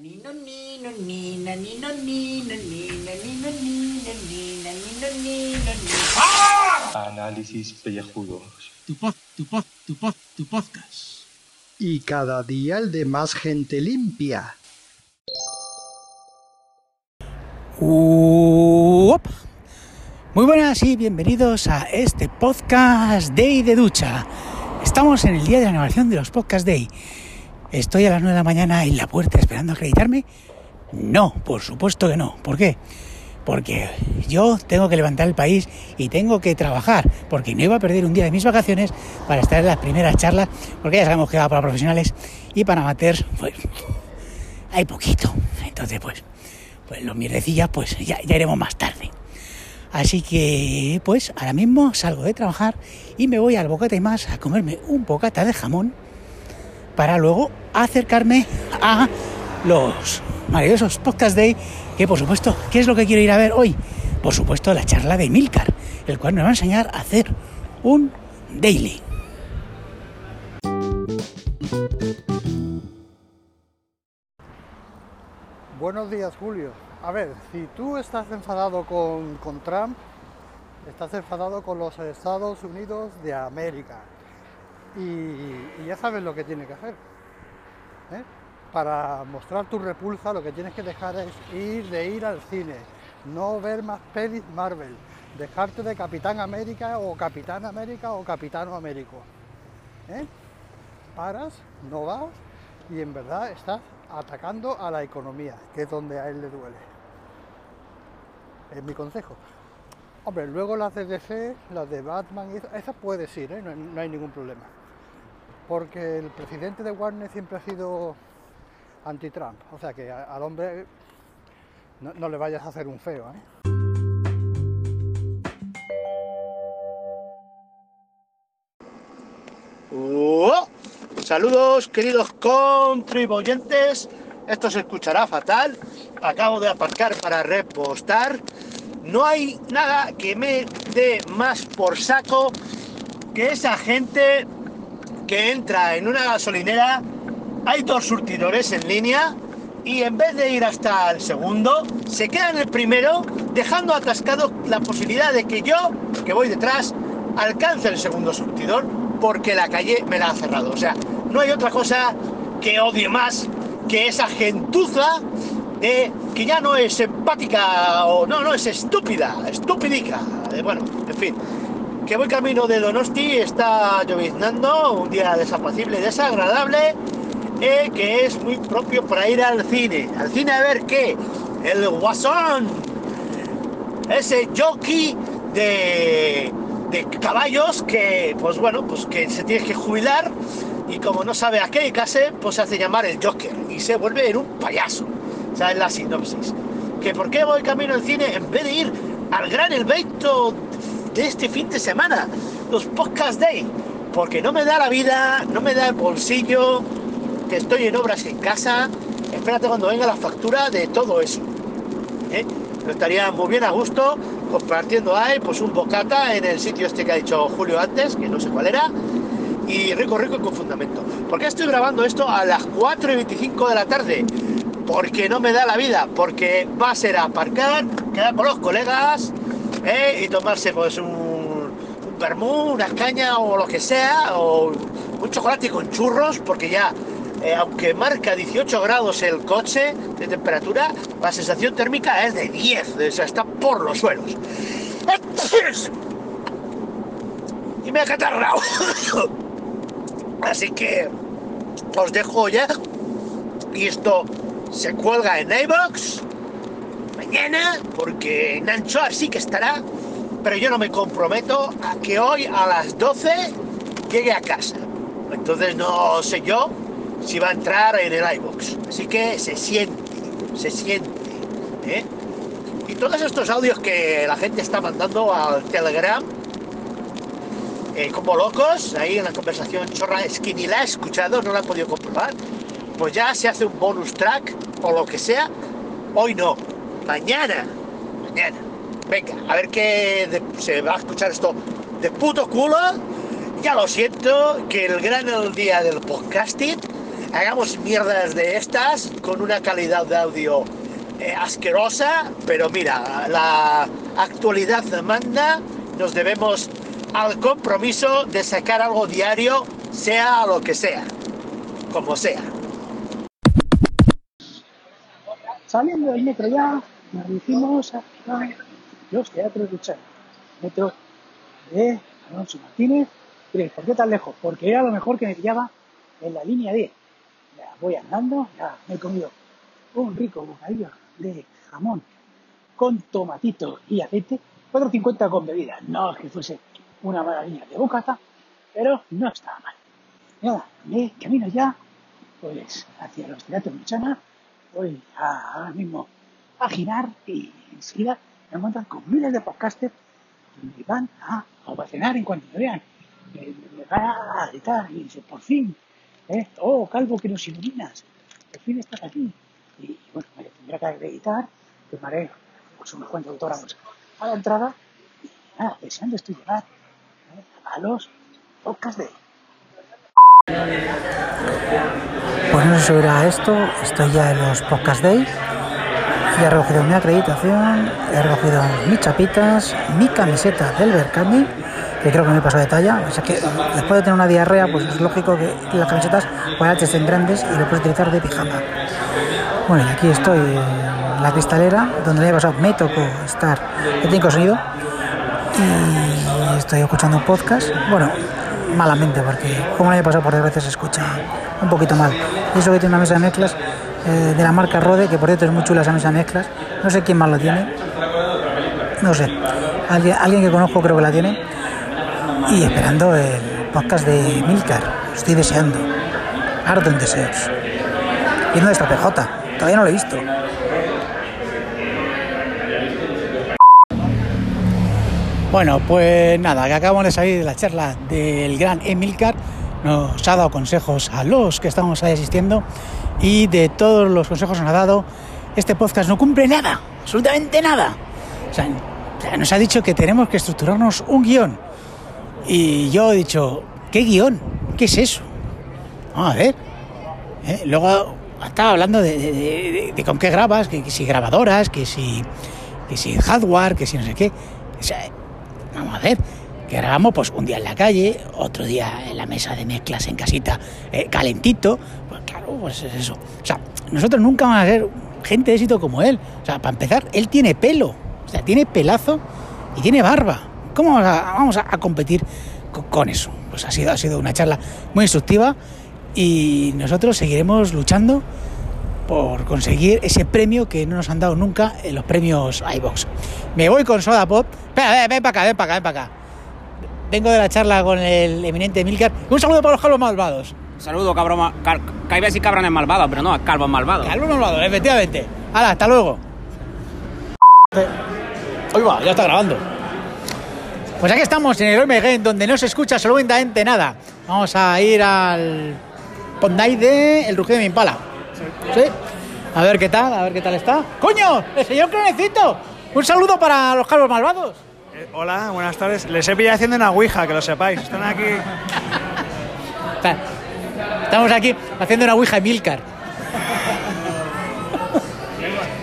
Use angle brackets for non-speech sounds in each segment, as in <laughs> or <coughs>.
Nino, nino, nina, nino, nino, nina, nino, nino, nina, nino, nino, nino. Análisis pellejudos. Tu pod, tu pod, tu pod, tu podcast. Y cada día el de más gente limpia. Uop. Muy buenas y bienvenidos a este podcast Day de ducha. Estamos en el día de la inauguración de los Podcast Day. ¿Estoy a las 9 de la mañana en la puerta esperando acreditarme? No, por supuesto que no. ¿Por qué? Porque yo tengo que levantar el país y tengo que trabajar, porque no iba a perder un día de mis vacaciones para estar en las primeras charlas, porque ya sabemos que va para profesionales y para amateurs, pues hay poquito. Entonces, pues, pues los mierdecillas, pues ya, ya iremos más tarde. Así que, pues, ahora mismo salgo de trabajar y me voy al bocata y más a comerme un bocata de jamón para luego acercarme a los maravillosos podcast day, que por supuesto, ¿qué es lo que quiero ir a ver hoy? Por supuesto, la charla de Milcar, el cual me va a enseñar a hacer un daily. Buenos días, Julio. A ver, si tú estás enfadado con, con Trump, estás enfadado con los Estados Unidos de América. Y, ya sabes lo que tienes que hacer. ¿eh? Para mostrar tu repulsa, lo que tienes que dejar es ir de ir al cine, no ver más pelis Marvel, dejarte de Capitán América o Capitán América o Capitano Américo. ¿eh? Paras, no vas y en verdad estás atacando a la economía, que es donde a él le duele. Es mi consejo. Hombre, luego las de DC, las de Batman, esas puedes ir, ¿eh? no hay ningún problema. Porque el presidente de Warner siempre ha sido anti-Trump. O sea que al hombre no, no le vayas a hacer un feo. ¿eh? ¡Oh! Saludos, queridos contribuyentes. Esto se escuchará fatal. Acabo de aparcar para repostar. No hay nada que me dé más por saco que esa gente que entra en una gasolinera. Hay dos surtidores en línea y en vez de ir hasta el segundo, se queda en el primero, dejando atascado la posibilidad de que yo, que voy detrás, alcance el segundo surtidor porque la calle me la ha cerrado. O sea, no hay otra cosa que odie más que esa gentuza de que ya no es empática o no, no es estúpida, estupidica. Bueno, en fin, que voy camino de Donosti, está lloviznando, un día desapacible, desagradable, eh, que es muy propio para ir al cine. Al cine a ver qué, el guasón, ese jockey de, de caballos que, pues bueno, pues que se tiene que jubilar y como no sabe a qué dedicarse, pues se hace llamar el Joker y se vuelve en un payaso. O sea, es la sinopsis. ¿Que por qué voy camino al cine en vez de ir al gran evento de este fin de semana, los Podcast Day? Porque no me da la vida, no me da el bolsillo, que estoy en obras en casa. Espérate cuando venga la factura de todo eso. ¿eh? Estaría muy bien a gusto compartiendo ahí pues un bocata en el sitio este que ha dicho Julio antes, que no sé cuál era, y rico, rico y con fundamento. ¿Por qué estoy grabando esto a las 4 y 25 de la tarde? Porque no me da la vida, porque va a ser aparcar, quedar con los colegas ¿eh? y tomarse pues un, un vermú, una caña o lo que sea, o un chocolate con churros, porque ya, eh, aunque marca 18 grados el coche de temperatura, la sensación térmica es de 10, o sea, está por los suelos. Y me ha catarrado. <coughs> Así que os dejo ya. Y esto se cuelga en iBox mañana, porque en Anchoa sí que estará. Pero yo no me comprometo a que hoy a las 12 llegue a casa. Entonces no sé yo si va a entrar en el iBox. Así que se siente, se siente. ¿eh? Y todos estos audios que la gente está mandando al Telegram, eh, como locos, ahí en la conversación chorra, es que ni la he escuchado, no la he podido comprobar, pues ya se hace un bonus track o lo que sea. Hoy no, mañana, mañana. Venga, a ver qué se va a escuchar esto de puto culo. Ya lo siento, que el gran el día del podcasting hagamos mierdas de estas con una calidad de audio eh, asquerosa, pero mira, la actualidad manda, nos debemos al compromiso de sacar algo diario, sea lo que sea, como sea. Saliendo del metro ya, nos dirigimos a los teatros de Chá. Metro de Alonso Martínez. Diréis, ¿por qué tan lejos? Porque era lo mejor que me pillaba en la línea 10. Ya voy andando, ya me he comido un rico bocadillo de jamón con tomatito y aceite, 4.50 con bebida. No es que fuese una maravilla de bocata, pero no estaba mal. Nada, me camino ya, pues, hacia los teatros de Chana, voy ahora mismo a girar y enseguida me encuentran con miles de podcasters que me van a ovacionar en cuanto me vean. Me, me van a gritar y dice, por fin, ¿eh? oh, Calvo, que nos iluminas, por fin estás aquí. Y bueno, me tendré que acreditar, firmaré pues, unos cuantos autógrafos a la entrada y nada, deseando estoy llegar ¿eh? a los podcasts de Pues no verá esto, estoy ya en los Podcast Day. Ya he recogido mi acreditación, he recogido mis chapitas, mi camiseta del Berkami, que creo que me pasó de talla. O sea que después de tener una diarrea, pues es lógico que las camisetas pues estén grandes y lo puedes utilizar de pijama. Bueno, y aquí estoy en la cristalera, donde el año pasado me tocó estar de cinco sonido y estoy escuchando un podcast. Bueno, malamente, porque como el año pasado por desgracia se escucha un poquito mal. Y eso que tiene una mesa de mezclas eh, de la marca Rode, que por cierto es muy chula esa mezclas. No sé quién más lo tiene. No sé. Alguien, alguien que conozco creo que la tiene. Y esperando el podcast de Milcar. Estoy deseando. Ardo deseos. ¿Y dónde está PJ? Todavía no lo he visto. Bueno, pues nada, que acabamos de salir de la charla del gran Emilcar, nos ha dado consejos a los que estamos ahí asistiendo y de todos los consejos que nos ha dado, este podcast no cumple nada, absolutamente nada. O sea, nos ha dicho que tenemos que estructurarnos un guion. Y yo he dicho, ¿qué guion? ¿Qué es eso? Vamos a ver. ¿eh? Luego estaba hablando de, con qué grabas, que, que si grabadoras, que si, que si hardware, que si no sé qué. O sea, vamos a ver, que grabamos pues un día en la calle, otro día en la mesa de mezclas en casita, eh, calentito. Claro, pues es eso. O sea, nosotros nunca vamos a ser gente de éxito como él. O sea, para empezar, él tiene pelo, o sea, tiene pelazo y tiene barba. ¿Cómo vamos a, competir co- con eso? Pues ha sido, ha sido una charla muy instructiva y nosotros seguiremos luchando por conseguir ese premio que no nos han dado nunca en los premios iBox. Me voy con Soda Pop. Espera, ven, ven para acá, ven para acá, ven para acá. Vengo de la charla con el eminente Milcar. Un saludo para los calvos malvados. Saludo, cabrón. cal- que iba a decir cabrones malvados, pero no, calvos malvados. Calvos malvados, efectivamente. Hala, hasta luego. Hoy va, ya está grabando. Pues aquí estamos en el Game donde no se escucha absolutamente nada. Vamos a ir al Pondai de El Rugido de mi Impala. ¿Sí? A ver qué tal, a ver qué tal está. ¡Coño! ¡El señor Cronecito! Un saludo para los calvos malvados. Eh, Hola, buenas tardes. Les he pillado haciendo una ouija, que lo sepáis. Están aquí. Estamos aquí haciendo una ouija de Milcar.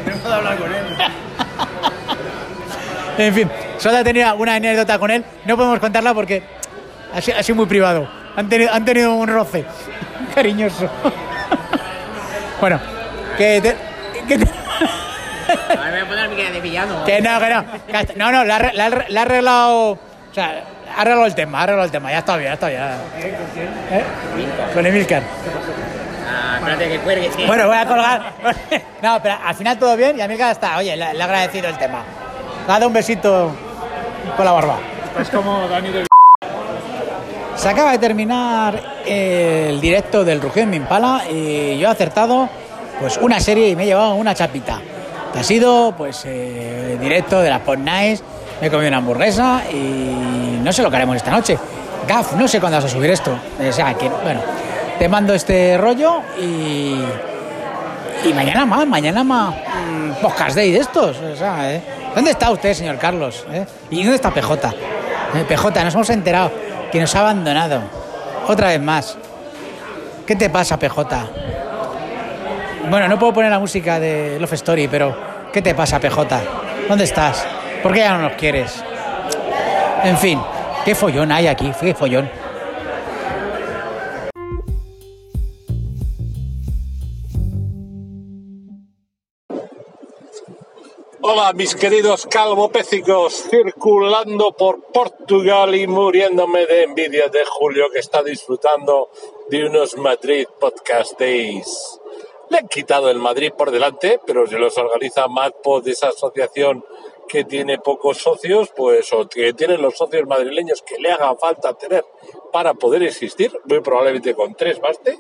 Vengo de hablar con él. En fin, solo tenido una anécdota con él. No podemos contarla porque ha sido, ha sido muy privado. Han tenido, han tenido un roce <laughs> cariñoso. <laughs> bueno, que te- que te- Ahora voy a poner mi de villano. que no, que no. no, no, arre- le ha arreglado. O sea, ha arreglado el tema, ha arreglado el tema. Ya está bien, ya está bien. ¿Eh? Con Emilcar. Ah, espérate que cuelgue. sí. Bueno, voy a colgar. No, pero al final todo bien y a mí ya está. Oye, le, le he agradecido el tema. Le ha dado un besito con la barba. Es como Dani de. Se acaba de terminar el directo del Rugido en mi Impala y yo he acertado pues una serie y me he llevado una chapita. Ha sido pues eh, directo de las Pod Nights, me he comido una hamburguesa y no sé lo que haremos esta noche. Gaf, no sé cuándo vas a subir esto. O sea que, bueno, te mando este rollo y, y mañana más, mañana más mm, podcast day de estos. O sea, ¿eh? ¿Dónde está usted, señor Carlos? eh? ¿Y dónde está PJ? Eh, PJ, nos hemos enterado que nos ha abandonado. Otra vez más. ¿Qué te pasa, PJ? Bueno, no puedo poner la música de Love Story, pero ¿qué te pasa, PJ? ¿Dónde estás? ¿Por qué ya no nos quieres? En fin, qué follón hay aquí, qué follón. Hola, mis queridos calvopécicos, circulando por Portugal y muriéndome de envidia de Julio que está disfrutando de unos Madrid Podcast Days. Le han quitado el Madrid por delante, pero se los organiza MadPod, esa asociación que tiene pocos socios, pues o que tienen los socios madrileños que le haga falta tener para poder existir, muy probablemente con tres baste.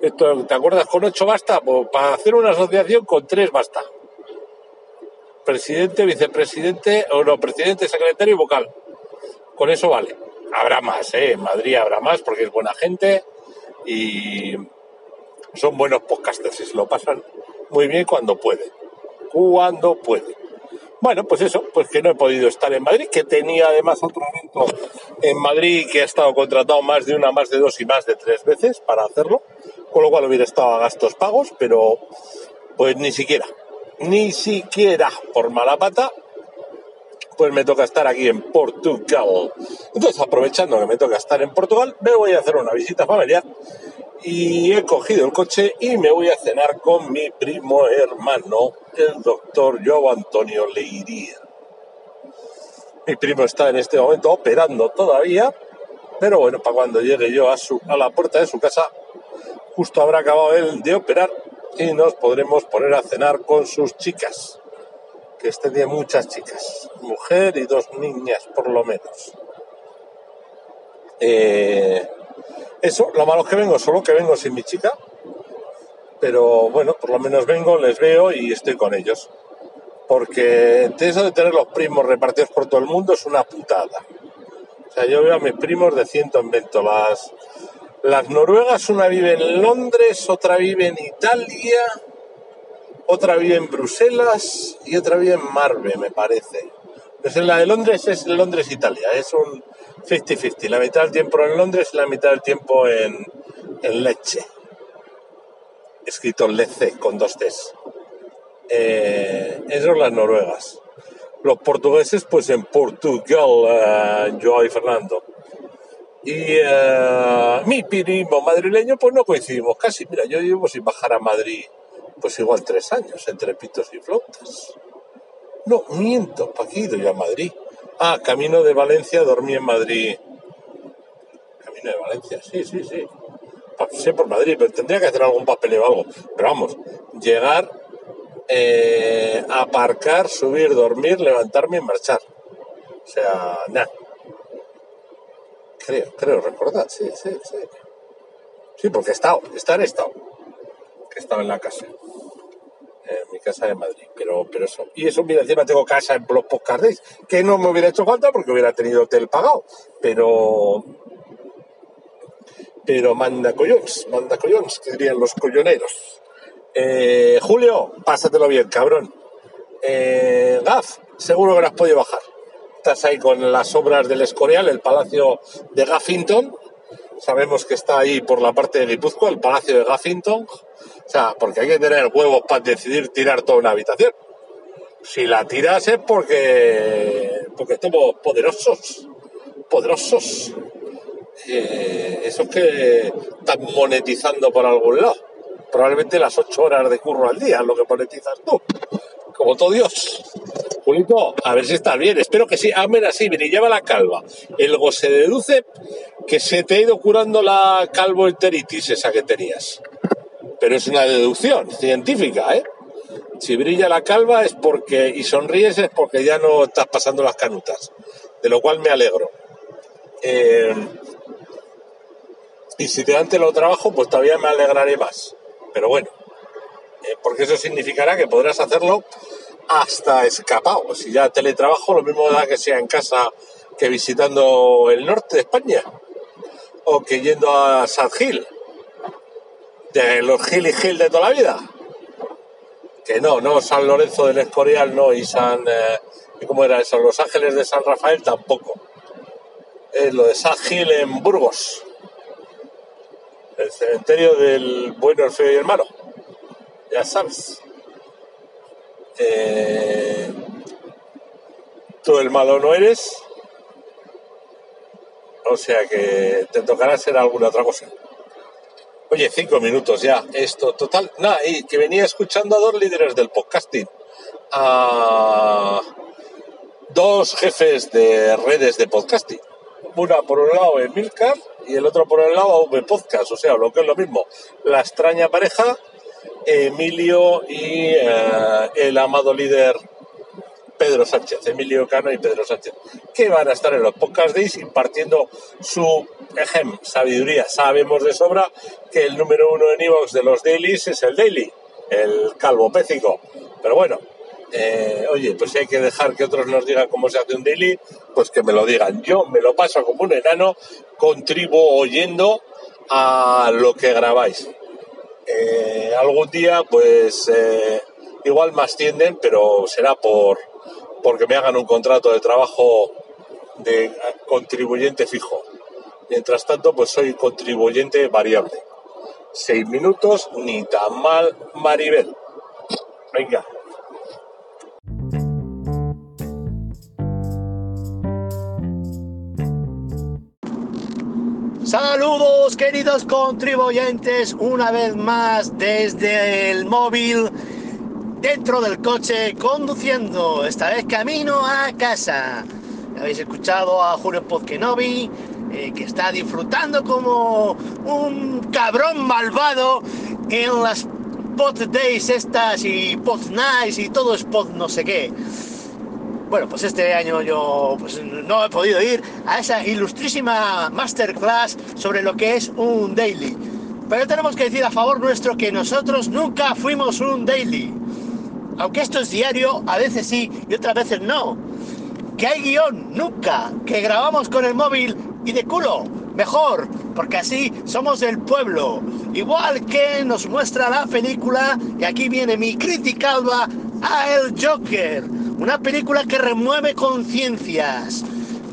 Esto, ¿Te acuerdas? Con ocho basta, pues para hacer una asociación con tres basta presidente, vicepresidente, o no, presidente, secretario y vocal. Con eso vale. Habrá más, ¿eh? En Madrid habrá más porque es buena gente y son buenos podcasters y se lo pasan muy bien cuando pueden. Cuando pueden. Bueno, pues eso, pues que no he podido estar en Madrid, que tenía además otro evento en Madrid que ha estado contratado más de una, más de dos y más de tres veces para hacerlo, con lo cual hubiera estado a gastos pagos, pero pues ni siquiera, ni siquiera por mala pata, pues me toca estar aquí en Portugal. Entonces, aprovechando que me toca estar en Portugal, me voy a hacer una visita familiar y he cogido el coche y me voy a cenar con mi primo hermano, el doctor Joe Antonio Leiría. Mi primo está en este momento operando todavía, pero bueno, para cuando llegue yo a, su, a la puerta de su casa, justo habrá acabado él de operar y nos podremos poner a cenar con sus chicas, que este tiene muchas chicas, mujer y dos niñas por lo menos. Eh, eso, lo malo es que vengo, solo que vengo sin mi chica, pero bueno, por lo menos vengo, les veo y estoy con ellos. Porque eso de tener los primos repartidos por todo el mundo es una putada. O sea, yo veo a mis primos de ciento en vento. Las, las noruegas, una vive en Londres, otra vive en Italia, otra vive en Bruselas y otra vive en Marbe, me parece. Pues la de Londres es Londres-Italia, es un 50-50. La mitad del tiempo en Londres y la mitad del tiempo en, en Leche. Escrito Lece con dos T's. Eh, eso son las noruegas. Los portugueses, pues en Portugal, Joao y Fernando. Y uh, mi primo madrileño, pues no coincidimos casi. Mira, yo llevo sin bajar a Madrid, pues igual tres años, entre pitos y flautas. No, miento, ¿para qué he ido yo a Madrid? Ah, camino de Valencia, dormí en Madrid. Camino de Valencia, sí, sí, sí. Pasé por Madrid, pero tendría que hacer algún papeleo o algo. Pero vamos, llegar, eh, aparcar, subir, dormir, levantarme y marchar. O sea, nada. Creo, creo recordar, sí, sí, sí. Sí, porque he estado, estar he estado. Estado en la casa. Casa de Madrid. Pero, pero eso. Y eso, mira, encima tengo casa en los Postcardes, que no me hubiera hecho falta porque hubiera tenido hotel pagado. Pero. Pero manda collons, manda collons, que dirían los colloneros. Eh, Julio, pásatelo bien, cabrón. Eh, Gaf, seguro que no has podido bajar estás ahí con las obras del Escorial, el Palacio de Gaffington. Sabemos que está ahí por la parte de Guipúzcoa, el Palacio de Gaffington. O sea, porque hay que tener huevos para decidir tirar toda una habitación. Si la tiras es porque, porque estamos poderosos. Poderosos. Eh, esos que están monetizando por algún lado. Probablemente las ocho horas de curro al día, lo que monetizas tú. Como todo Dios. Julito, a ver si estás bien. Espero que sí. Ah, mira, sí, mire, lleva la calva. El se deduce que se te ha ido curando la calvoenteritis esa que tenías. Pero es una deducción científica, ¿eh? Si brilla la calva es porque, y sonríes es porque ya no estás pasando las canutas. De lo cual me alegro. Eh, y si te dan trabajo, pues todavía me alegraré más. Pero bueno, eh, porque eso significará que podrás hacerlo hasta escapado. Si ya teletrabajo, lo mismo da que sea en casa que visitando el norte de España o que yendo a San Gil, de los Gil y Gil de toda la vida. Que no, no, San Lorenzo del Escorial no, y San. Eh, ¿Cómo era eso? Los Ángeles de San Rafael tampoco. Es lo de San Gil en Burgos. cementerio del bueno, el feo y el malo. Ya sabes. Eh, tú el malo no eres. O sea que te tocará ser alguna otra cosa. Oye, cinco minutos ya. Esto, total. Nada, y que venía escuchando a dos líderes del podcasting. A dos jefes de redes de podcasting. Una por un lado Emilcar y el otro por el lado AV Podcast, o sea, lo que es lo mismo. La extraña pareja, Emilio y eh, el amado líder Pedro Sánchez, Emilio Cano y Pedro Sánchez, que van a estar en los podcast days impartiendo su ejem, sabiduría. Sabemos de sobra que el número uno en Evox de los dailies es el daily, el calvo pécico. Pero bueno, eh, oye, pues si hay que dejar que otros nos digan cómo se hace un daily, pues que me lo digan. Yo me lo paso como un enano, contribuo oyendo a lo que grabáis. Eh, algún día, pues eh, igual me ascienden, pero será por porque me hagan un contrato de trabajo de contribuyente fijo. Mientras tanto, pues soy contribuyente variable. Seis minutos, ni tan mal, Maribel. Venga. Saludos queridos contribuyentes, una vez más desde el móvil, dentro del coche, conduciendo, esta vez camino a casa. Habéis escuchado a Julio Pozkenovi, eh, que está disfrutando como un cabrón malvado en las pod days estas y pod nights y todo es pod no sé qué. Bueno, pues este año yo pues, no he podido ir a esa ilustrísima masterclass sobre lo que es un daily. Pero tenemos que decir a favor nuestro que nosotros nunca fuimos un daily. Aunque esto es diario, a veces sí y otras veces no. Que hay guion, nunca. Que grabamos con el móvil y de culo. Mejor, porque así somos del pueblo. Igual que nos muestra la película, y aquí viene mi crítica a El Joker. Una película que remueve conciencias.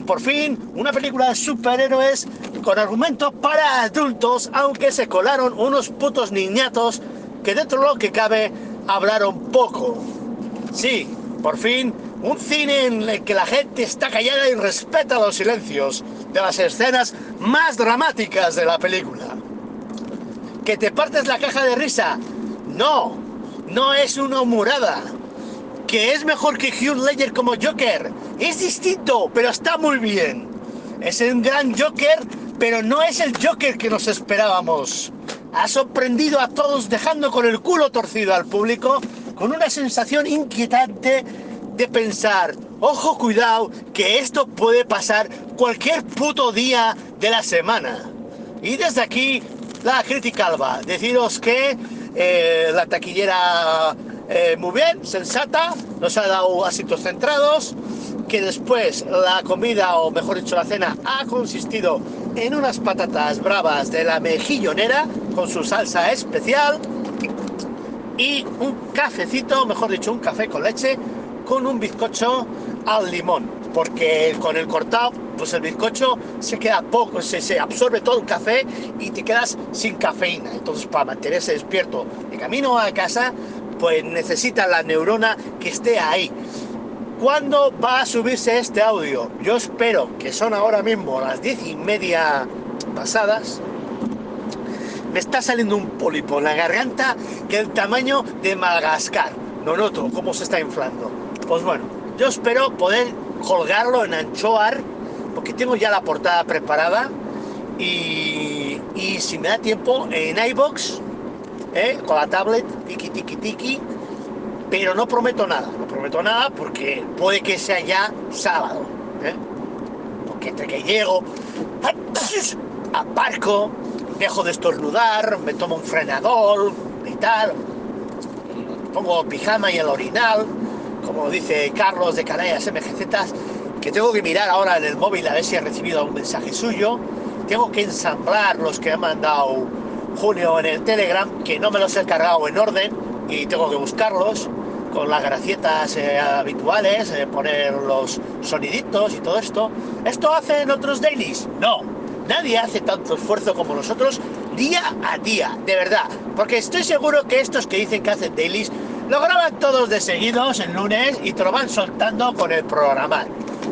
Por fin, una película de superhéroes con argumentos para adultos, aunque se colaron unos putos niñatos que dentro de lo que cabe hablaron poco. Sí, por fin, un cine en el que la gente está callada y respeta los silencios de las escenas más dramáticas de la película. ¿Que te partes la caja de risa? No, no es una humorada. ¿Que es mejor que Hugh Ledger como Joker? Es distinto, pero está muy bien. Es un gran Joker, pero no es el Joker que nos esperábamos. Ha sorprendido a todos dejando con el culo torcido al público con una sensación inquietante de pensar, ojo cuidado, que esto puede pasar cualquier puto día de la semana. Y desde aquí, la crítica alba. Deciros que eh, la taquillera eh, muy bien, sensata, nos ha dado asientos centrados, que después la comida, o mejor dicho la cena, ha consistido en unas patatas bravas de la mejillonera con su salsa especial y un cafecito, mejor dicho, un café con leche con un bizcocho al limón, porque con el cortado, pues el bizcocho se queda poco, se, se absorbe todo el café y te quedas sin cafeína. Entonces, para mantenerse despierto de camino a casa, pues necesita la neurona que esté ahí. ¿Cuándo va a subirse este audio? Yo espero que son ahora mismo las diez y media pasadas. Me está saliendo un pólipo en la garganta que el tamaño de Madagascar. No noto cómo se está inflando. Pues bueno, yo espero poder colgarlo en Anchoar, porque tengo ya la portada preparada. Y, y si me da tiempo, en iBox, ¿eh? con la tablet, tiki tiki tiki. Pero no prometo nada, no prometo nada porque puede que sea ya sábado. ¿eh? Porque entre que llego, <coughs> aparco, dejo de estornudar, me tomo un frenador y tal, pongo pijama y el orinal, como dice Carlos de Canallas MGZ, que tengo que mirar ahora en el móvil a ver si he recibido un mensaje suyo, tengo que ensamblar los que ha mandado Junio en el Telegram, que no me los he cargado en orden y tengo que buscarlos con las gracietas eh, habituales, eh, poner los soniditos y todo esto. ¿Esto hacen otros dailies? No, nadie hace tanto esfuerzo como nosotros día a día, de verdad. Porque estoy seguro que estos que dicen que hacen dailies lo graban todos de seguidos el lunes y te lo van soltando con el programar.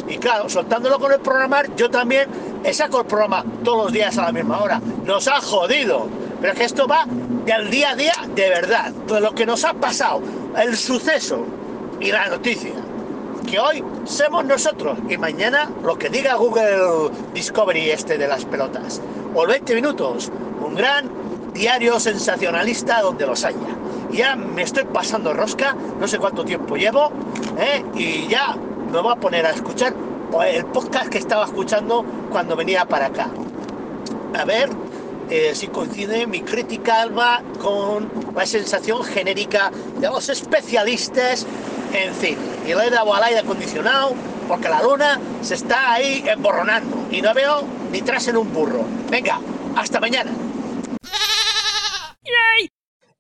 Y claro, soltándolo con el programar, yo también saco el programa todos los días a la misma hora. Nos ha jodido. Pero es que esto va del día a día de verdad, de lo que nos ha pasado, el suceso y la noticia. Que hoy somos nosotros y mañana lo que diga Google Discovery este de las pelotas. O 20 minutos, un gran diario sensacionalista donde los haya. Ya me estoy pasando rosca, no sé cuánto tiempo llevo, ¿eh? y ya me voy a poner a escuchar el podcast que estaba escuchando cuando venía para acá. A ver eh, si coincide mi crítica alma con la sensación genérica de los especialistas en cine. Y le he dado al aire acondicionado porque la luna se está ahí emborronando y no veo ni tras en un burro. Venga, hasta mañana.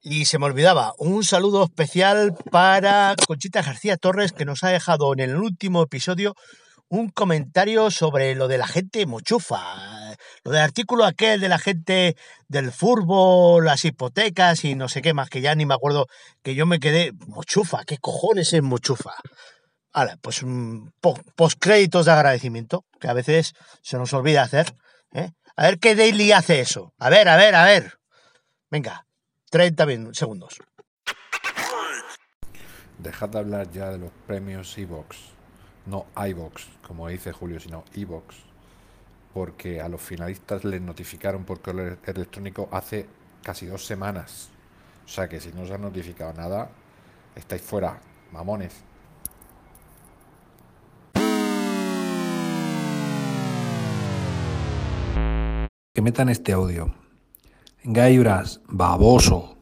Y se me olvidaba, un saludo especial para Conchita García Torres que nos ha dejado en el último episodio un comentario sobre lo de la gente mochufa, lo del artículo aquel de la gente del fútbol, las hipotecas y no sé qué más, que ya ni me acuerdo, que yo me quedé, mochufa, ¿qué cojones es mochufa? Vale, pues un postcréditos de agradecimiento, que a veces se nos olvida hacer. ¿eh? A ver qué Daily hace eso. A ver, a ver, a ver. Venga, 30 segundos. Dejad de hablar ya de los premios Evox no iVox, como dice Julio, sino iVox, porque a los finalistas les notificaron por correo electrónico hace casi dos semanas. O sea que si no os han notificado nada, estáis fuera, mamones. Que metan este audio. Gaiuras, baboso.